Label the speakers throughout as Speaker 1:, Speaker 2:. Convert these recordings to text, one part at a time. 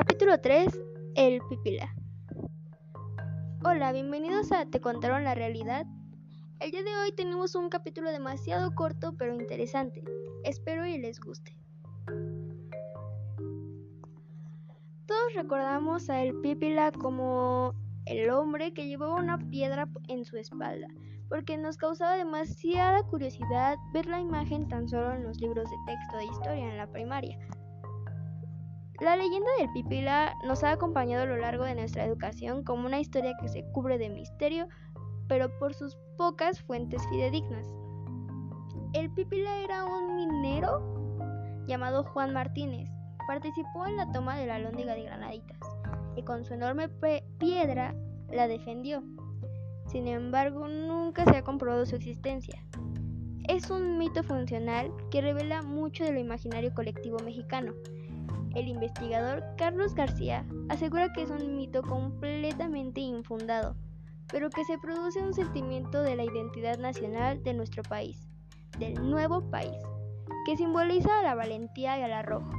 Speaker 1: Capítulo 3. El Pipila. Hola, bienvenidos a Te contaron la realidad. El día de hoy tenemos un capítulo demasiado corto pero interesante. Espero y les guste. Todos recordamos a El Pipila como el hombre que llevaba una piedra en su espalda, porque nos causaba demasiada curiosidad ver la imagen tan solo en los libros de texto de historia en la primaria. La leyenda del Pipila nos ha acompañado a lo largo de nuestra educación como una historia que se cubre de misterio, pero por sus pocas fuentes fidedignas. El Pipila era un minero llamado Juan Martínez. Participó en la toma de la Lóndiga de Granaditas y con su enorme piedra la defendió. Sin embargo, nunca se ha comprobado su existencia. Es un mito funcional que revela mucho de lo imaginario colectivo mexicano el investigador Carlos García asegura que es un mito completamente infundado, pero que se produce un sentimiento de la identidad nacional de nuestro país, del nuevo país, que simboliza a la valentía y al arrojo.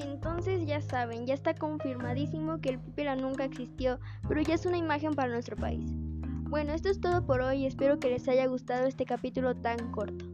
Speaker 1: Entonces ya saben, ya está confirmadísimo que el Pipila nunca existió, pero ya es una imagen para nuestro país. Bueno, esto es todo por hoy, espero que les haya gustado este capítulo tan corto.